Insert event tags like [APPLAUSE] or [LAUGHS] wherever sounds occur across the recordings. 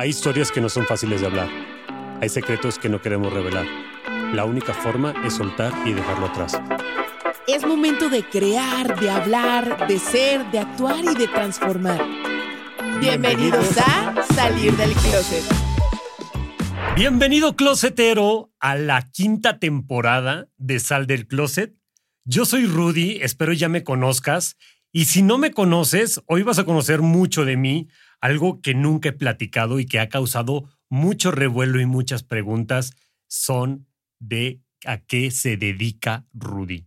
Hay historias que no son fáciles de hablar. Hay secretos que no queremos revelar. La única forma es soltar y dejarlo atrás. Es momento de crear, de hablar, de ser, de actuar y de transformar. Bienvenidos a Salir del Closet. Bienvenido, closetero, a la quinta temporada de Sal del Closet. Yo soy Rudy, espero ya me conozcas. Y si no me conoces, hoy vas a conocer mucho de mí, algo que nunca he platicado y que ha causado mucho revuelo y muchas preguntas son de a qué se dedica Rudy.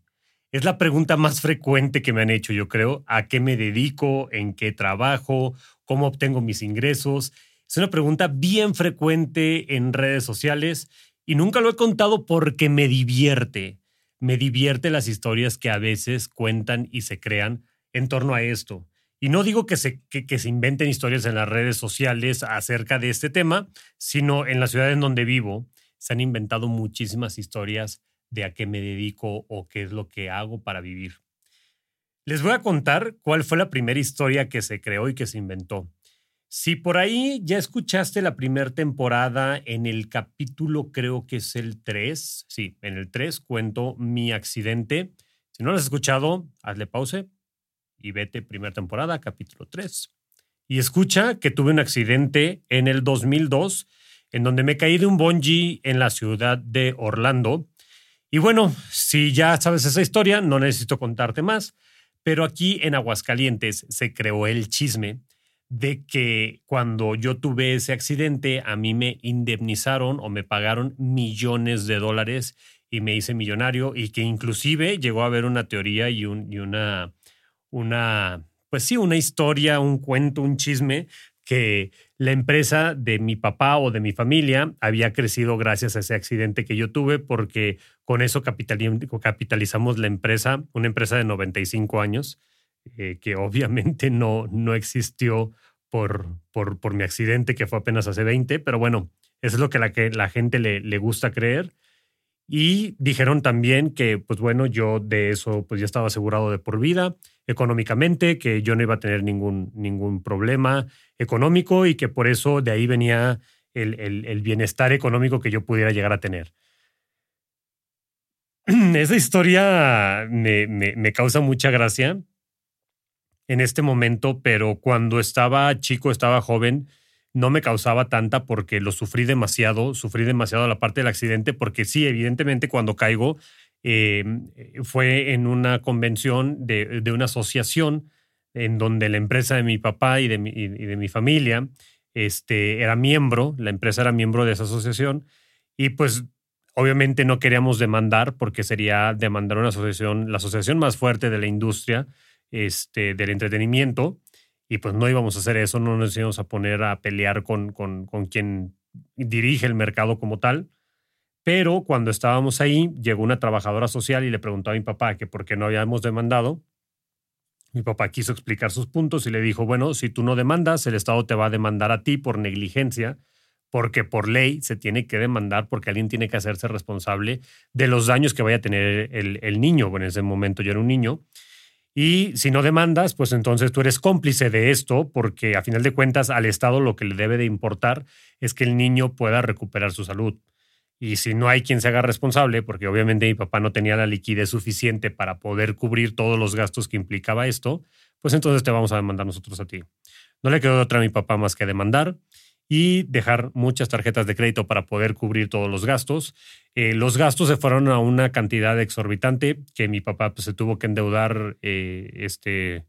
Es la pregunta más frecuente que me han hecho, yo creo. ¿A qué me dedico? ¿En qué trabajo? ¿Cómo obtengo mis ingresos? Es una pregunta bien frecuente en redes sociales y nunca lo he contado porque me divierte. Me divierte las historias que a veces cuentan y se crean en torno a esto. Y no digo que se, que, se inventen historias en las redes sociales acerca de este tema, sino en la ciudad en donde vivo se han inventado muchísimas historias de a qué me dedico o qué es lo que hago para vivir. Les voy a contar cuál fue la primera historia que se creó y que se inventó. Si por ahí ya escuchaste la primera temporada en el capítulo, creo que es el 3, sí, en el 3 cuento mi accidente. Si no lo has escuchado, hazle pause y vete primera temporada, capítulo 3. Y escucha que tuve un accidente en el 2002 en donde me caí de un bungee en la ciudad de Orlando y bueno, si ya sabes esa historia, no necesito contarte más, pero aquí en Aguascalientes se creó el chisme de que cuando yo tuve ese accidente, a mí me indemnizaron o me pagaron millones de dólares y me hice millonario y que inclusive llegó a haber una teoría y, un, y una, una, pues sí, una historia, un cuento, un chisme que la empresa de mi papá o de mi familia había crecido gracias a ese accidente que yo tuve porque con eso capitalizamos la empresa, una empresa de 95 años, eh, que obviamente no, no existió por, por, por, mi accidente que fue apenas hace 20, pero bueno, eso es lo que la, que la gente le, le gusta creer. Y dijeron también que, pues bueno, yo de eso pues ya estaba asegurado de por vida económicamente, que yo no iba a tener ningún, ningún problema económico y que por eso de ahí venía el, el, bienestar económico que yo pudiera llegar a tener. [CLEARS THROAT] Esa historia me, me, me causa mucha gracia en este momento, pero cuando estaba chico, estaba joven, no me causaba tanta porque lo sufrí demasiado, sufrí demasiado la parte del accidente, porque sí, evidentemente cuando caigo eh, fue en una convención de, una asociación en donde la empresa de mi papá y de mi, de mi familia este, era miembro, la empresa era miembro de esa asociación y pues obviamente no queríamos demandar porque sería demandar una asociación, la asociación más fuerte de la industria este, del entretenimiento y pues no íbamos a hacer eso, no nos íbamos a poner a pelear con, con, con quien dirige el mercado como tal. Pero cuando estábamos ahí, llegó una trabajadora social y le preguntó a mi papá que por qué no habíamos demandado. Mi papá quiso explicar sus puntos y le dijo, bueno, si tú no demandas, el Estado te va a demandar a ti por negligencia, porque por ley se tiene que demandar porque alguien tiene que hacerse responsable de los daños que vaya a tener el, el niño. Bueno, en ese momento yo era un niño. Y si no demandas, pues entonces tú eres cómplice de esto, porque a final de cuentas al Estado lo que le debe de importar es que el niño pueda recuperar su salud. Y si no hay quien se haga responsable, porque obviamente mi papá no tenía la liquidez suficiente para poder cubrir todos los gastos que implicaba esto, pues entonces te vamos a demandar nosotros a ti. No le quedó otra a mi papá más que demandar y dejar muchas tarjetas de crédito para poder cubrir todos los gastos. Eh, los gastos se fueron a una cantidad exorbitante que mi papá pues, se tuvo que endeudar eh, este,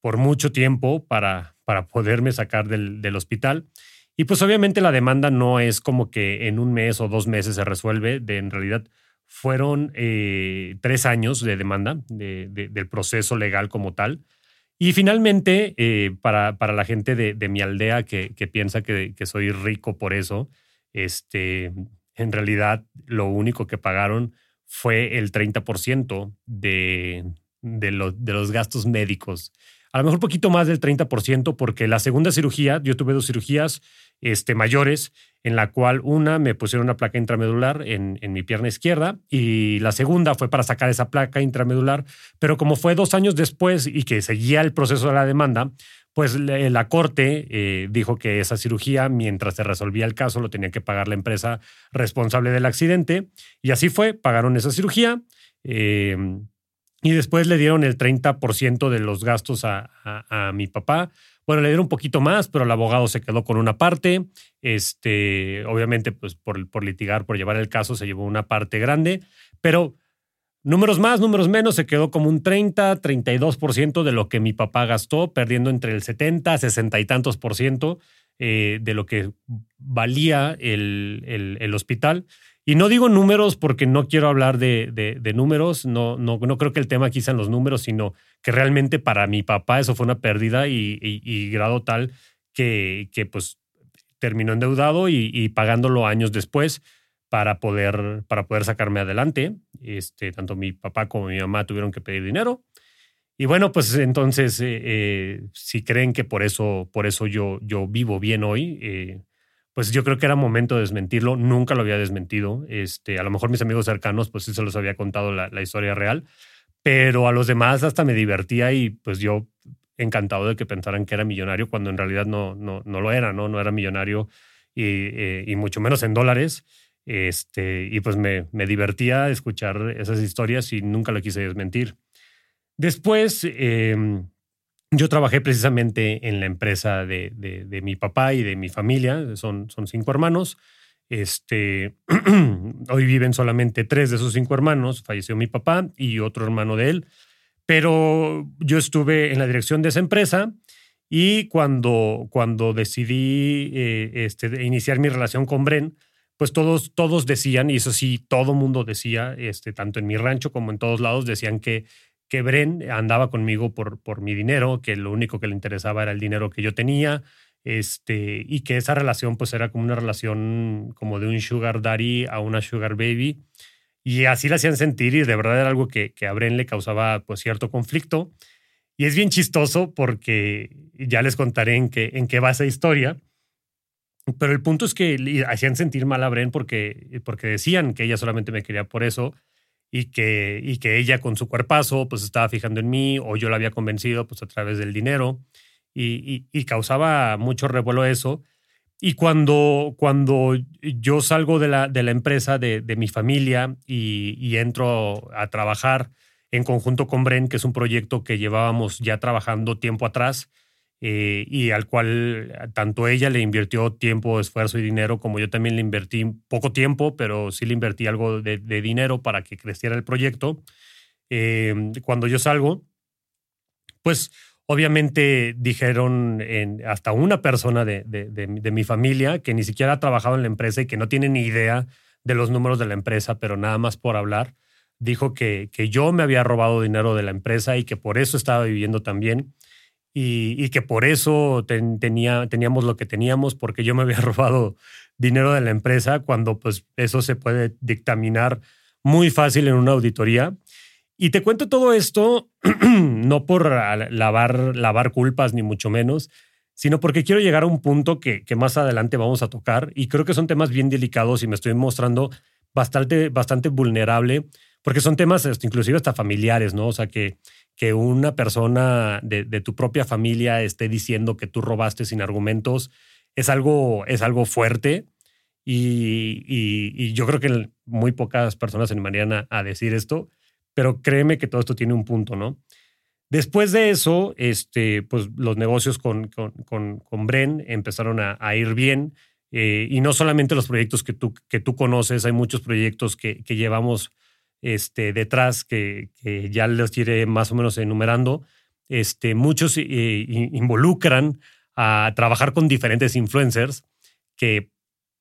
por mucho tiempo para, para poderme sacar del, del, hospital. Y pues obviamente la demanda no es como que en un mes o dos meses se resuelve, de, en realidad fueron eh, tres años de demanda de, del proceso legal como tal. Y finalmente, eh, para, para, la gente de, de mi aldea que, que piensa que, que, soy rico por eso, este, en realidad lo único que pagaron fue el 30% de, de, de los gastos médicos a lo mejor poquito más del 30%, porque la segunda cirugía, yo tuve dos cirugías este, mayores, en la cual una me pusieron una placa intramedular en, en, mi pierna izquierda y la segunda fue para sacar esa placa intramedular, pero como fue dos años después y que seguía el proceso de la demanda, pues la corte eh, dijo que esa cirugía, mientras se resolvía el caso, lo tenía que pagar la empresa responsable del accidente. Y así fue, pagaron esa cirugía. Eh, y después le dieron el 30% de los gastos a, a, mi papá. Bueno, le dieron un poquito más, pero el abogado se quedó con una parte. Este, obviamente, pues por, por litigar, por llevar el caso, se llevó una parte grande. Pero números más, números menos, se quedó como un 30, 32% de lo que mi papá gastó, perdiendo entre el 70, 60 y tantos por ciento eh, de lo que valía el, el, el hospital. Y no digo números porque no quiero hablar de, de, números, no, no, no, creo que el tema aquí sean los números, sino que realmente para mi papá eso fue una pérdida y, y, grado tal que, que, pues terminó endeudado y, pagándolo años después para poder, para poder sacarme adelante. Este, tanto mi papá como mi mamá tuvieron que pedir dinero. Y bueno, pues entonces, eh, eh, si creen que por eso, por eso yo, yo vivo bien hoy, eh, pues yo creo que era momento de desmentirlo. Nunca lo había desmentido. Este, a lo mejor mis amigos cercanos, pues sí se los había contado la, historia real, pero a los demás hasta me divertía y pues yo encantado de que pensaran que era millonario cuando en realidad no, no, no lo era, ¿no? No era millonario y, eh, y mucho menos en dólares. Este, y pues me, me, divertía escuchar esas historias y nunca lo quise desmentir. Después, eh, yo trabajé precisamente en la empresa de, de, mi papá y de mi familia, son, son cinco hermanos. Este, [CLEARS THROAT] hoy viven solamente tres de esos cinco hermanos, falleció mi papá y otro hermano de él, pero yo estuve en la dirección de esa empresa y cuando, cuando decidí eh, este, iniciar mi relación con Bren, pues todos, todos decían, y eso sí, todo mundo decía, este, tanto en mi rancho como en todos lados, decían que que Bren andaba conmigo por, por mi dinero, que lo único que le interesaba era el dinero que yo tenía, este, y que esa relación pues era como una relación como de un sugar daddy a una sugar baby. Y así la hacían sentir y de verdad era algo que, que a Bren le causaba pues cierto conflicto. Y es bien chistoso porque ya les contaré en qué, en qué va esa historia. Pero el punto es que hacían sentir mal a Bren porque, porque decían que ella solamente me quería por eso y que, y que ella con su cuerpazo pues estaba fijando en mí o yo la había convencido pues a través del dinero y, y, causaba mucho revuelo eso. Y cuando, cuando yo salgo de la, de la empresa de, de mi familia y, y, entro a trabajar en conjunto con Bren, que es un proyecto que llevábamos ya trabajando tiempo atrás, eh, y al cual tanto ella le invirtió tiempo, esfuerzo y dinero, como yo también le invertí poco tiempo, pero sí le invertí algo de, dinero para que creciera el proyecto. Eh, cuando yo salgo, pues obviamente dijeron hasta una persona de, de, mi familia que ni siquiera ha trabajado en la empresa y que no tiene ni idea de los números de la empresa, pero nada más por hablar, dijo que, que yo me había robado dinero de la empresa y que por eso estaba viviendo también y, que por eso tenía, teníamos lo que teníamos, porque yo me había [LAUGHS] robado dinero de la empresa, cuando pues eso se puede dictaminar muy fácil en una auditoría. Y te cuento todo esto [CLEARS THROAT] no por lavar, lavar culpas, ni mucho menos, sino porque quiero llegar a un punto que, que más adelante vamos a tocar y creo que son temas bien delicados y me estoy mostrando bastante, bastante vulnerable porque son temas este, inclusive hasta familiares, ¿no? O sea, que, que una persona de, tu propia familia esté diciendo que tú robaste sin argumentos es algo, es algo fuerte y, y, yo creo que muy pocas personas se animarían a, decir esto, pero créeme que todo esto tiene un punto, ¿no? Después de eso, este, pues los negocios con, con, con, con Bren empezaron a, a ir bien. Eh, y no solamente los proyectos que tú, que tú conoces, hay muchos proyectos que, que llevamos este, detrás que, ya los iré más o menos enumerando. Este, muchos eh, involucran a trabajar con diferentes influencers que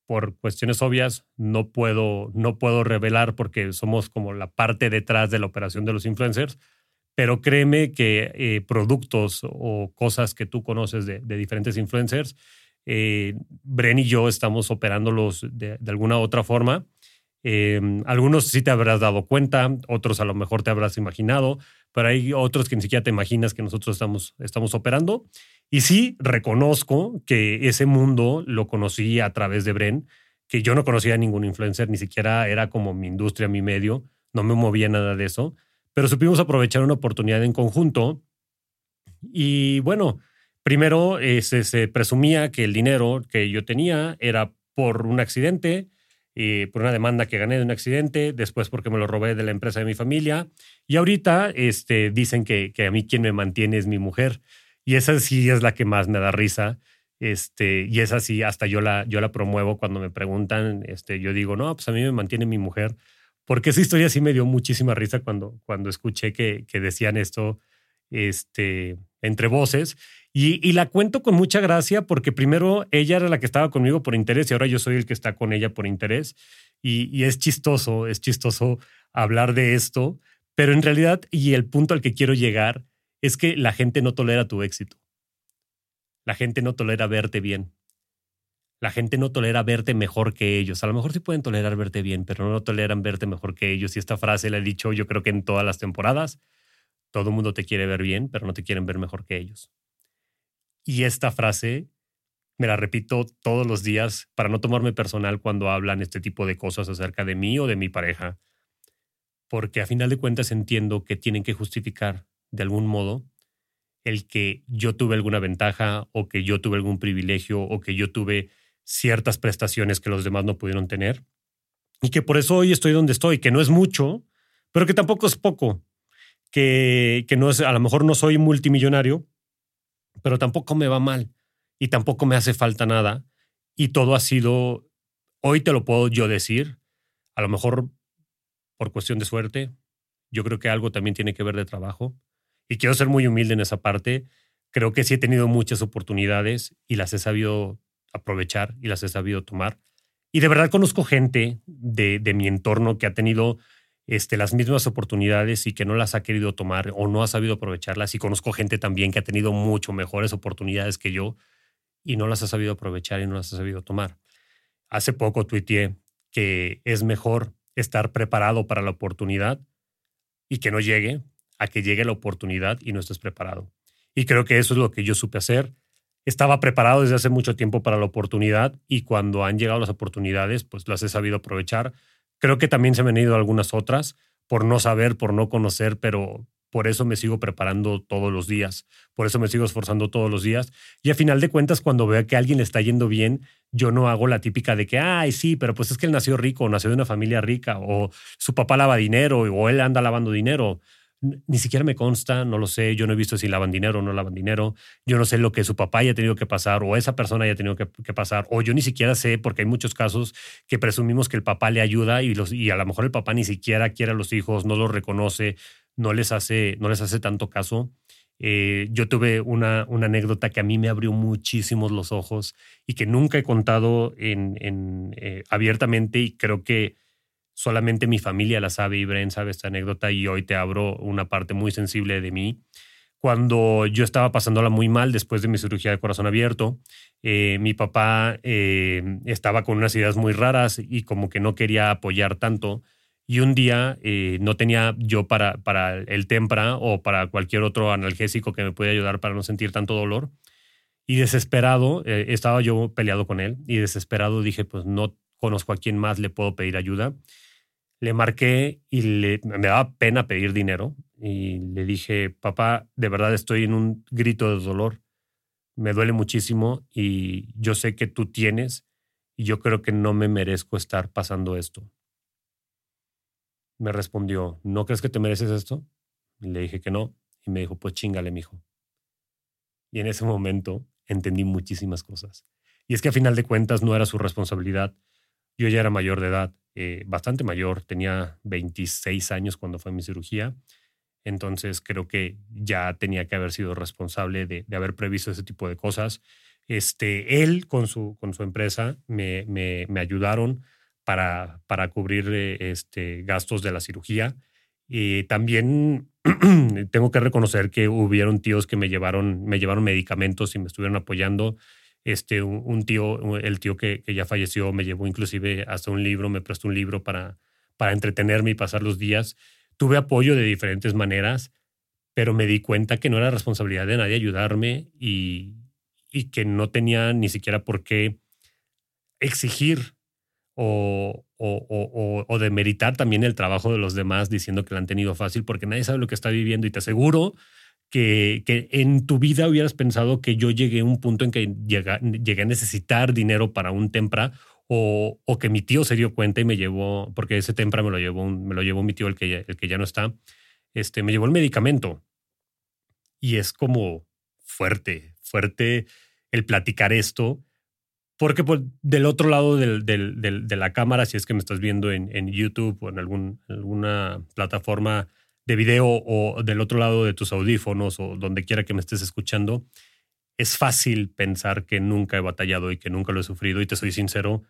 por cuestiones obvias no puedo, no puedo revelar porque somos como la parte detrás de la operación de los influencers, pero créeme que eh, productos o cosas que tú conoces de, diferentes influencers, eh, Bren y yo estamos operándolos de, de alguna otra forma. Em, algunos sí te habrás dado cuenta, otros a lo mejor te habrás imaginado, pero hay otros que ni siquiera te imaginas que nosotros estamos, estamos operando. Y sí, reconozco que ese mundo lo conocí a través de Bren, que yo no conocía a ningún influencer, ni siquiera era como mi industria, mi medio, no me movía nada de eso, pero supimos aprovechar una oportunidad en conjunto. Y bueno, primero eh, se presumía que el dinero que yo tenía era por un accidente, y por una demanda que gané de un accidente, después porque me lo robé de la empresa de mi familia. Y ahorita este, dicen que, que a mí quien me mantiene es mi mujer. Y esa sí es la que más me da risa. Este, y esa sí, hasta yo la, yo la promuevo cuando me preguntan, este, yo digo, no, pues a mí me mantiene mi mujer. Porque esa historia sí me dio muchísima risa cuando, cuando escuché que, que decían esto este, entre voces. Y, la cuento con mucha gracia porque primero ella era la que estaba conmigo por interés y ahora yo soy el que está con ella por interés. Y, es chistoso, es chistoso hablar de esto, pero en realidad, y el punto al que quiero llegar, es que la gente no tolera tu éxito. La gente no tolera verte bien. La gente no tolera verte mejor que ellos. A lo mejor sí pueden tolerar verte bien, pero no toleran verte mejor que ellos. Y esta frase la he dicho yo creo que en todas las temporadas. Todo el mundo te quiere ver bien, pero no te quieren ver mejor que ellos. Y esta frase me la repito todos los días para no tomarme personal cuando hablan este tipo de cosas acerca de mí o de mi pareja. Porque a final de cuentas entiendo que tienen que justificar de algún modo el que yo tuve alguna ventaja o que yo tuve algún privilegio o que yo tuve ciertas prestaciones que los demás no pudieron tener. Y que por eso hoy estoy donde estoy, que no es mucho, pero que tampoco es poco. Que, no es, a lo mejor no soy multimillonario, pero tampoco me va mal y tampoco me hace falta nada. Y todo ha sido, hoy te lo puedo yo decir, a lo mejor por cuestión de suerte, yo creo que algo también tiene que ver de trabajo. Y quiero ser muy humilde en esa parte. Creo que sí he tenido muchas oportunidades y las he sabido aprovechar y las he sabido tomar. Y de verdad conozco gente de, de mi entorno que ha tenido este, las mismas oportunidades y que no las ha querido tomar o no ha sabido aprovecharlas. Y conozco gente también que ha tenido mucho mejores oportunidades que yo y no las ha sabido aprovechar y no las ha sabido tomar. Hace poco tuiteé que es mejor estar preparado para la oportunidad y que no llegue a que llegue la oportunidad y no estés preparado. Y creo que eso es lo que yo supe hacer. Estaba preparado desde hace mucho tiempo para la oportunidad y cuando han llegado las oportunidades, pues las he sabido aprovechar Creo que también se me han ido algunas otras por no saber, por no conocer, pero por eso me sigo preparando todos los días, por eso me sigo esforzando todos los días. Y a final de cuentas, cuando veo que a alguien le está yendo bien, yo no hago la típica de que, ay, sí, pero pues es que él nació rico, nació de una familia rica, o su papá lava dinero, o él anda lavando dinero ni siquiera me consta, no lo sé, yo no he visto si lavan dinero o no lavan dinero, yo no sé lo que su papá haya tenido que pasar o esa persona haya tenido que, pasar, o yo ni siquiera sé, porque hay muchos casos que presumimos que el papá le ayuda y, los, y a lo mejor el papá ni siquiera quiere a los hijos, no los reconoce, no les hace, no les hace tanto caso. Eh, yo tuve una, anécdota que a mí me abrió muchísimos los ojos y que nunca he contado en eh, abiertamente y creo que solamente mi familia la sabe y Bren sabe esta anécdota y hoy te abro una parte muy sensible de mí. Cuando yo estaba pasándola muy mal después de mi cirugía de corazón abierto, eh, mi papá eh, estaba con unas ideas muy raras y como que no quería apoyar tanto. Y un día eh, no tenía yo para, para el Tempra o para cualquier otro analgésico que me pudiera ayudar para no sentir tanto dolor. Y desesperado, estaba yo peleado con él y desesperado dije, pues no conozco a quién más le puedo pedir ayuda le marqué y le, me daba pena pedir dinero y le dije, papá, de verdad estoy en un grito de dolor, me duele muchísimo y yo sé que tú tienes y yo creo que no me merezco estar pasando esto. Me respondió, ¿no crees que te mereces esto? Le dije que no y me dijo, pues chingale, mijo. Y en ese momento entendí muchísimas cosas. Y es que a final de cuentas no era su responsabilidad. Yo ya era mayor de edad eh, bastante mayor, tenía 26 años cuando fue mi cirugía, entonces creo que ya tenía que haber sido responsable de, haber previsto ese tipo de cosas. Este, él con su, con su empresa me, me, ayudaron para, para cubrir eh, este, gastos de la cirugía Y también [CLEARS THROAT] tengo que reconocer que hubieron tíos que me llevaron, me llevaron medicamentos y me estuvieron apoyando. Este, un, tío, el tío que, ya falleció, me llevó inclusive hasta un libro, me prestó un libro para, para entretenerme y pasar los días. Tuve apoyo de diferentes maneras, pero me di cuenta que no era responsabilidad de nadie ayudarme y, y que no tenía ni siquiera por qué exigir o, o, o, demeritar también el trabajo de los demás diciendo que lo han tenido fácil, porque nadie sabe lo que está viviendo y te aseguro que, en tu vida hubieras pensado que yo llegué a un punto en que llegué a necesitar dinero para un tempra o, que mi tío se dio cuenta y me llevó, porque ese tempra me lo llevó, me lo llevó mi tío, el que, ya, el que ya no está, este, me llevó el medicamento. Y es como fuerte, fuerte el platicar esto porque pues, del otro lado del, del, de la cámara, si es que me estás viendo en, en YouTube o en algún, alguna plataforma de video o del otro lado de tus audífonos o donde quiera que me estés escuchando, es fácil pensar que nunca he batallado y que nunca lo he sufrido. Y te soy sincero,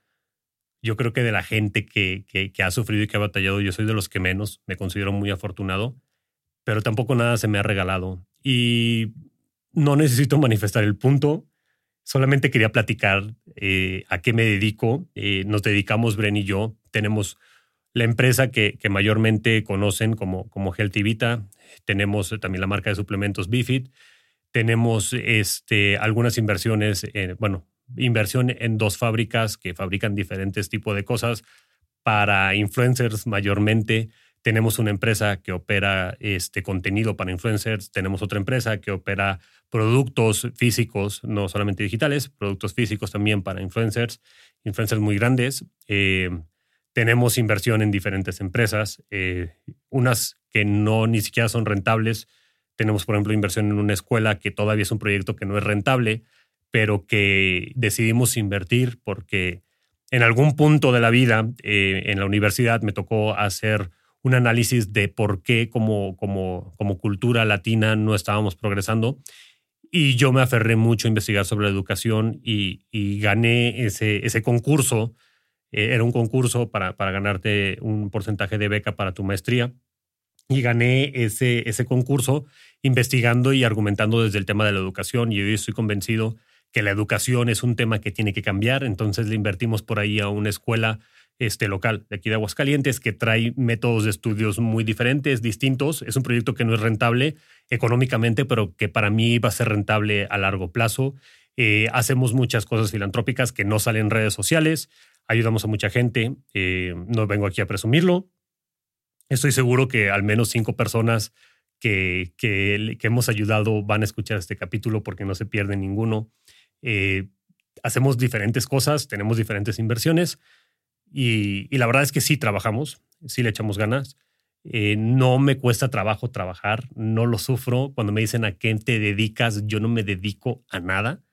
yo creo que de la gente que, que, ha sufrido y que ha batallado, yo soy de los que menos, me considero muy afortunado, pero tampoco nada se me ha regalado. Y no necesito manifestar el punto, Solamente quería platicar eh, a qué me dedico. Eh, nos dedicamos, Bren y yo. Tenemos la empresa que, mayormente conocen como, como Healthy Vita. Tenemos también la marca de suplementos Bifit. Tenemos este, algunas inversiones, bueno, inversión en dos fábricas que fabrican diferentes tipos de cosas para influencers mayormente. Tenemos una empresa que opera este contenido para influencers, tenemos otra empresa que opera productos físicos, no solamente digitales, productos físicos también para influencers, influencers muy grandes. Eh, tenemos inversión en diferentes empresas, eh, unas que no ni siquiera son rentables. Tenemos, por ejemplo, inversión en una escuela que todavía es un proyecto que no es rentable, pero que decidimos invertir porque en algún punto de la vida, eh, en la universidad, me tocó hacer un análisis de por qué como, como, como cultura latina no estábamos progresando. Y yo me aferré mucho a investigar sobre la educación y, y gané ese, ese concurso. Eh, era un concurso para, para ganarte un porcentaje de beca para tu maestría. Y gané ese, ese concurso investigando y argumentando desde el tema de la educación. Y hoy estoy convencido que la educación es un tema que tiene que cambiar. Entonces le invertimos por ahí a una escuela este, local de aquí de Aguascalientes que trae métodos de estudios muy diferentes, distintos. Es un proyecto que no es rentable económicamente, pero que para mí va a ser rentable a largo plazo. Eh, hacemos muchas cosas filantrópicas que no salen en redes sociales, ayudamos a mucha gente, eh, no vengo aquí a presumirlo. Estoy seguro que al menos cinco personas que, que, hemos ayudado van a escuchar este capítulo porque no se pierde ninguno. Eh, hacemos diferentes cosas, tenemos diferentes inversiones y, la verdad es que sí trabajamos, sí le echamos ganas. No me cuesta trabajo trabajar, no lo sufro. Cuando me dicen a qué te dedicas, yo no me dedico a nada,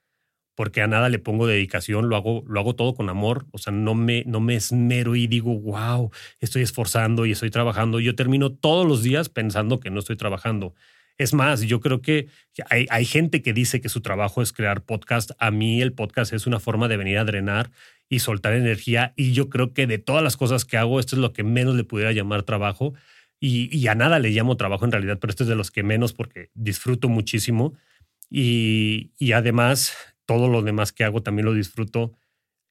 porque a nada le pongo dedicación, lo hago, lo hago todo con amor. O sea, no me, no me esmero y digo, wow, estoy esforzando y estoy trabajando. Yo termino todos los días pensando que no estoy trabajando. Es más, yo creo que hay, hay, gente que dice que su trabajo es crear podcast. A mí el podcast es una forma de venir a drenar y soltar energía. Y yo creo que de todas las cosas que hago, esto es lo que menos le pudiera llamar trabajo. Y, a nada le llamo trabajo en realidad, pero esto es de los que menos porque disfruto muchísimo. Y, y además, todo lo demás que hago también lo disfruto,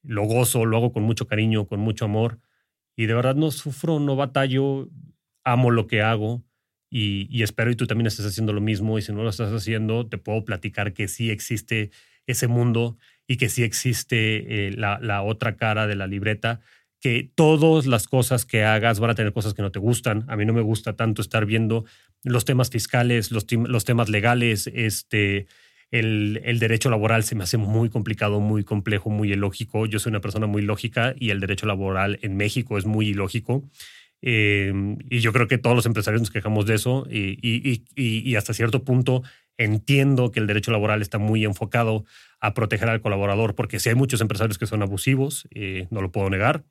lo gozo, lo hago con mucho cariño, con mucho amor. Y de verdad no sufro, no batallo, amo lo que hago. Y, espero y tú también estés haciendo lo mismo. Y si no lo estás haciendo, te puedo platicar que sí existe ese mundo y que sí existe eh, la, la, otra cara de la libreta, que todas las cosas que hagas van a tener cosas que no te gustan. A mí no me gusta tanto estar viendo los temas fiscales, los, los temas legales, este, el, el, derecho laboral se me hace muy complicado, muy complejo, muy ilógico. Yo soy una persona muy lógica y el derecho laboral en México es muy ilógico. Eh, y yo creo que todos los empresarios nos quejamos de eso y, y, y, y, hasta cierto punto entiendo que el derecho laboral está muy enfocado a proteger al colaborador, porque si hay muchos empresarios que son abusivos, eh, no lo puedo negar.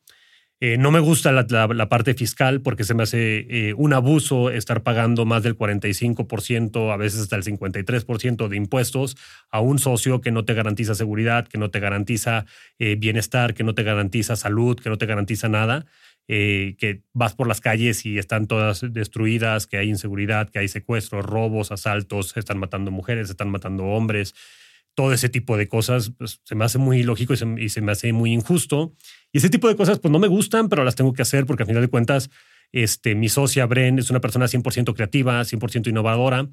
Eh, no me gusta la, parte fiscal porque se me hace eh, un abuso estar pagando más del 45%, a veces hasta el 53% de impuestos a un socio que no te garantiza seguridad, que no te garantiza bienestar, que no te garantiza salud, que no te garantiza nada. eh, que vas por las calles y están todas destruidas, que hay inseguridad, que hay secuestros, robos, asaltos, están matando mujeres, están matando hombres, todo ese tipo de cosas, pues, se me hace muy ilógico y se, y se, me hace muy injusto. Y ese tipo de cosas, pues no me gustan, pero las tengo que hacer porque al final de cuentas, este, mi socia Bren es una persona 100% creativa, 100% innovadora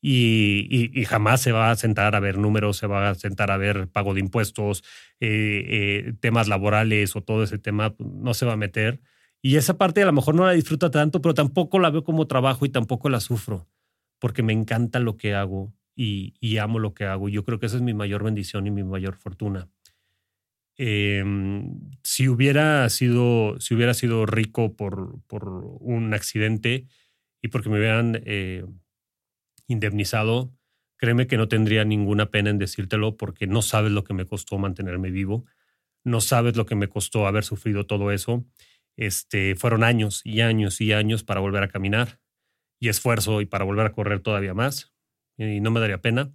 y, jamás se va a sentar a ver números, se va a sentar a ver pago de impuestos, eh, eh, temas laborales o todo ese tema, pues, no se va a meter. Y esa parte a lo mejor no la disfruta tanto, pero tampoco la veo como trabajo y tampoco la sufro, porque me encanta lo que hago y, amo lo que hago. Yo creo que esa es mi mayor bendición y mi mayor fortuna. Em, si, hubiera sido, si hubiera sido rico por, por un accidente y porque me hubieran eh, indemnizado, créeme que no tendría ninguna pena en decírtelo porque no sabes lo que me costó mantenerme vivo, no sabes lo que me costó haber sufrido todo eso. Este, fueron años y años y años para volver a caminar y esfuerzo y para volver a correr todavía más y no me daría pena.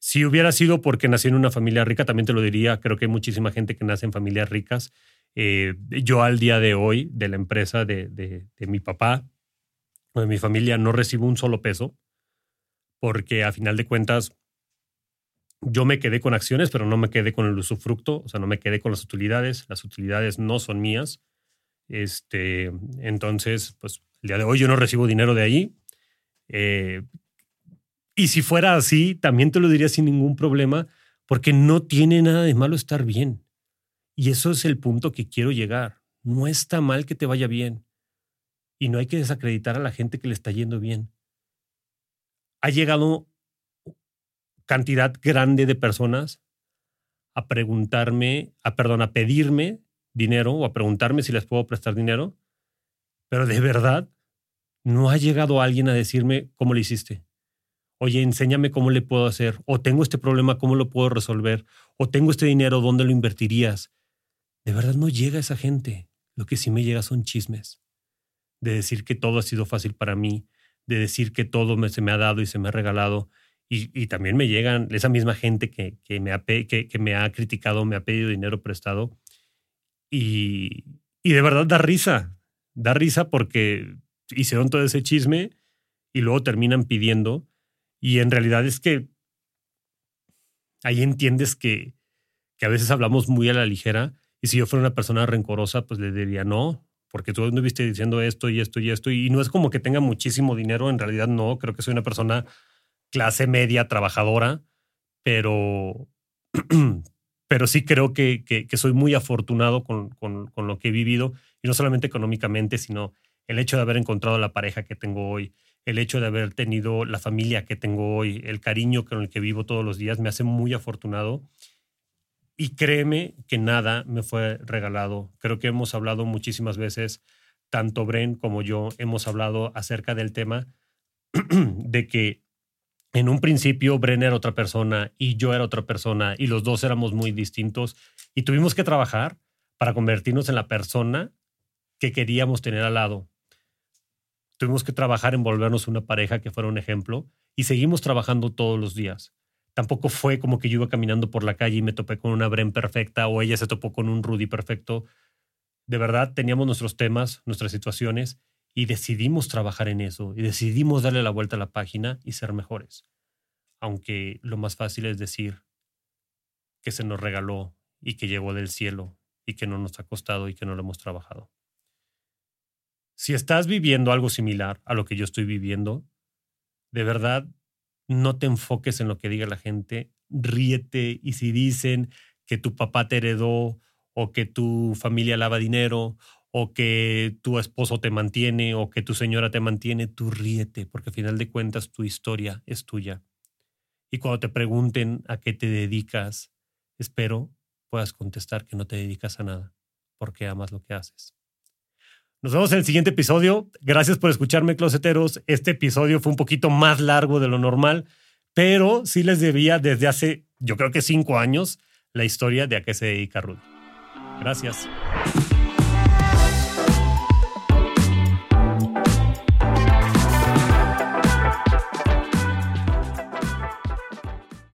Si hubiera sido porque nací en una familia rica, también te lo diría, creo que hay muchísima gente que nace en familias ricas. Eh, yo al día de hoy, de la empresa de, mi papá o de mi familia, no recibo un solo peso, porque a final de cuentas yo me quedé con acciones, pero no me quedé con el usufructo, o sea, no me quedé con las utilidades, las utilidades no son mías. Este, entonces, pues el día de hoy yo no recibo dinero de ahí. Eh, y si fuera así, también te lo diría sin ningún problema, porque no tiene nada de malo estar bien. Y eso es el punto que quiero llegar. No está mal que te vaya bien. Y no hay que desacreditar a la gente que le está yendo bien. Ha llegado cantidad grande de personas a preguntarme, a a pedirme dinero o a preguntarme si les puedo prestar dinero, pero de verdad no ha llegado alguien a decirme cómo lo hiciste oye, enséñame cómo le puedo hacer, o tengo este problema, cómo lo puedo resolver, o tengo este dinero, ¿dónde lo invertirías? De verdad no llega esa gente. Lo que sí me llega son chismes. De decir que todo ha sido fácil para mí, de decir que todo se me ha dado y se me ha regalado. Y, también me llegan esa misma gente que, que me ha, que, que, me ha criticado, me ha pedido dinero prestado. Y, y de verdad da risa. Da risa porque hicieron todo ese chisme y luego terminan pidiendo y en realidad es que ahí entiendes que, que a veces hablamos muy a la ligera y si yo fuera una persona rencorosa, pues le diría no, porque tú viste diciendo esto y esto y esto. Y no es como que tenga muchísimo dinero, en realidad no, creo que soy una persona clase media, trabajadora, pero, [CLEARS THROAT] pero sí creo que, que, soy muy afortunado con, con, con, lo que he vivido, y no solamente económicamente, sino el hecho de haber encontrado la pareja que tengo hoy, el hecho de haber tenido la familia que tengo hoy, el cariño con el que vivo todos los días, me hace muy afortunado. Y créeme que nada me fue regalado. Creo que hemos hablado muchísimas veces, tanto Bren como yo hemos hablado acerca del tema [CLEARS THROAT] de que en un principio Bren era otra persona y yo era otra persona y los dos éramos muy distintos y tuvimos que trabajar para convertirnos en la persona que queríamos tener al lado tuvimos que trabajar en volvernos una pareja que fuera un ejemplo y seguimos trabajando todos los días. Tampoco fue como que yo iba caminando por la calle y me topé con una Bren perfecta o ella se topó con un Rudy perfecto. De verdad, teníamos nuestros temas, nuestras situaciones y decidimos trabajar en eso y decidimos darle la vuelta a la página y ser mejores. Aunque lo más fácil es decir que se nos regaló y que llegó del cielo y que no nos ha costado y que no lo hemos trabajado. Si estás viviendo algo similar a lo que yo estoy viviendo, de verdad, no te enfoques en lo que diga la gente, ríete y si dicen que tu papá te heredó o que tu familia lava dinero o que tu esposo te mantiene o que tu señora te mantiene, tú ríete, porque al final de cuentas tu historia es tuya. Y cuando te pregunten a qué te dedicas, espero puedas contestar que no te dedicas a nada, porque amas lo que haces. Nos vemos en el siguiente episodio. Gracias por escucharme, closeteros. Este episodio fue un poquito más largo de lo normal, pero sí les debía desde hace, yo creo que cinco años, la historia de a qué se dedica Rudy. Gracias.